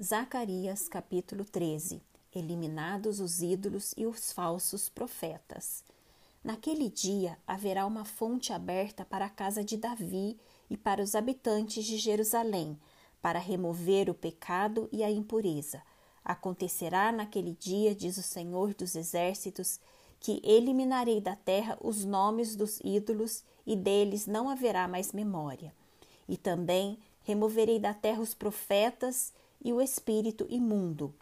Zacarias capítulo 13 Eliminados os ídolos e os falsos profetas. Naquele dia haverá uma fonte aberta para a casa de Davi e para os habitantes de Jerusalém, para remover o pecado e a impureza. Acontecerá naquele dia, diz o Senhor dos Exércitos, que eliminarei da terra os nomes dos ídolos e deles não haverá mais memória. E também removerei da terra os profetas e o espírito imundo.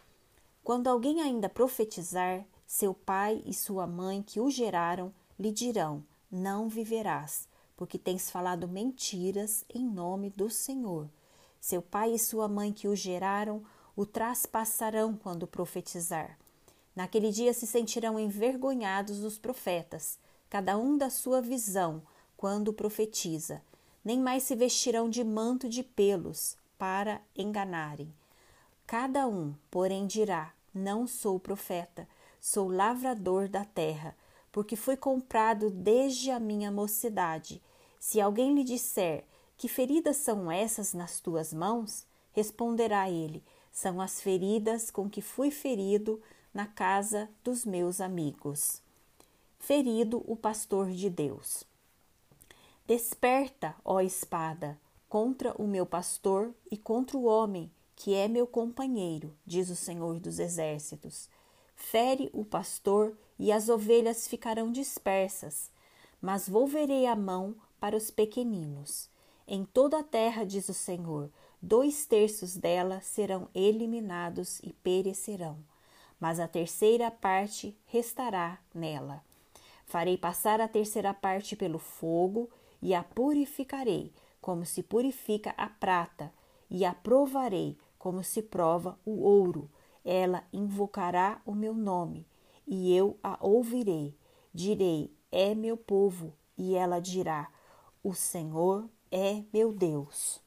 Quando alguém ainda profetizar, seu pai e sua mãe que o geraram lhe dirão: Não viverás, porque tens falado mentiras em nome do Senhor. Seu pai e sua mãe que o geraram o traspassarão quando profetizar. Naquele dia se sentirão envergonhados os profetas, cada um da sua visão, quando profetiza. Nem mais se vestirão de manto de pelos para enganarem. Cada um, porém, dirá: Não sou profeta, sou lavrador da terra, porque fui comprado desde a minha mocidade. Se alguém lhe disser: Que feridas são essas nas tuas mãos? responderá ele: São as feridas com que fui ferido na casa dos meus amigos. Ferido o pastor de Deus. Desperta, ó espada, contra o meu pastor e contra o homem que é meu companheiro, diz o Senhor dos Exércitos. Fere o pastor e as ovelhas ficarão dispersas, mas volverei a mão para os pequeninos. Em toda a terra, diz o Senhor, dois terços dela serão eliminados e perecerão, mas a terceira parte restará nela. Farei passar a terceira parte pelo fogo e a purificarei, como se purifica a prata, e a provarei como se prova o ouro. Ela invocará o meu nome, e eu a ouvirei. Direi: É meu povo, e ela dirá: O Senhor é meu Deus.